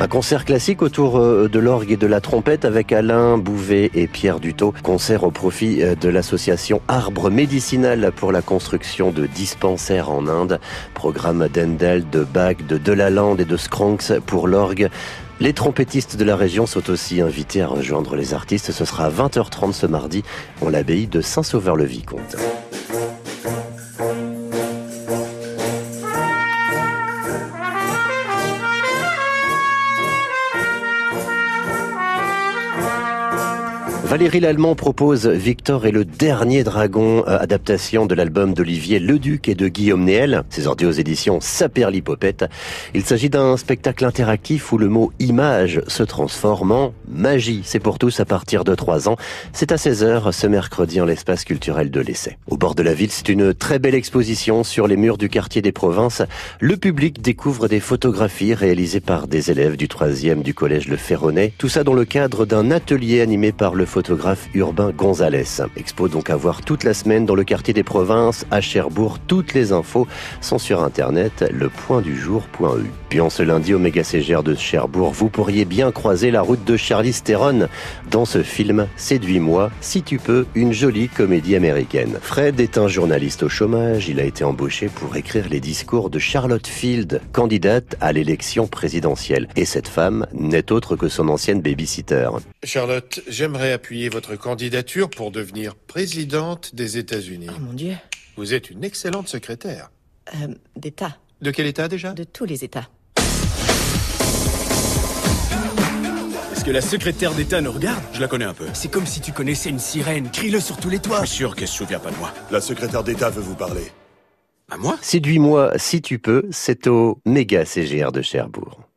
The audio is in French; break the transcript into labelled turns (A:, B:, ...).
A: Un concert classique autour euh, de l'orgue et de la trompette avec Alain Bouvet et Pierre Dutot. Concert au profit euh, de l'association Arbre Médicinal pour la construction de dispensaires en Inde. Programme d'Endel, de Bach, de Delalande et de Skronks pour l'orgue. Les trompettistes de la région sont aussi invités à rejoindre les artistes. Ce sera à 20h30 ce mardi en l'abbaye de Saint-Sauveur-le-Vicomte. Valérie Lallemand propose Victor et le dernier dragon, euh, adaptation de l'album d'Olivier Leduc et de Guillaume Néel. C'est sorti aux éditions Saperlipopette. Il s'agit d'un spectacle interactif où le mot image se transforme en magie. C'est pour tous à partir de 3 ans. C'est à 16h ce mercredi en l'espace culturel de l'Essai. Au bord de la ville, c'est une très belle exposition sur les murs du quartier des provinces. Le public découvre des photographies réalisées par des élèves du 3e du collège Le Ferronnet. Tout ça dans le cadre d'un atelier animé par le photographe photographe urbain Gonzalez. Expo donc à voir toute la semaine dans le quartier des provinces, à Cherbourg. Toutes les infos sont sur internet, lepointdujour.eu. Puis en ce lundi au méga de Cherbourg, vous pourriez bien croiser la route de Charlie Theron dans ce film Séduis-moi, si tu peux, une jolie comédie américaine. Fred est un journaliste au chômage. Il a été embauché pour écrire les discours de Charlotte Field, candidate à l'élection présidentielle. Et cette femme n'est autre que son ancienne babysitter.
B: Charlotte, j'aimerais votre candidature pour devenir présidente des États-Unis.
C: Oh mon Dieu.
B: Vous êtes une excellente secrétaire.
C: Euh, D'État.
B: De quel État déjà?
C: De tous les États.
D: Est-ce que la secrétaire d'État nous regarde?
E: Je la connais un peu.
D: C'est comme si tu connaissais une sirène. Crie-le sur tous les toits.
E: Je suis sûr qu'elle se souvient pas de moi.
F: La secrétaire d'État veut vous parler.
E: À moi?
A: Séduis-moi si tu peux, c'est au méga CGR de Cherbourg.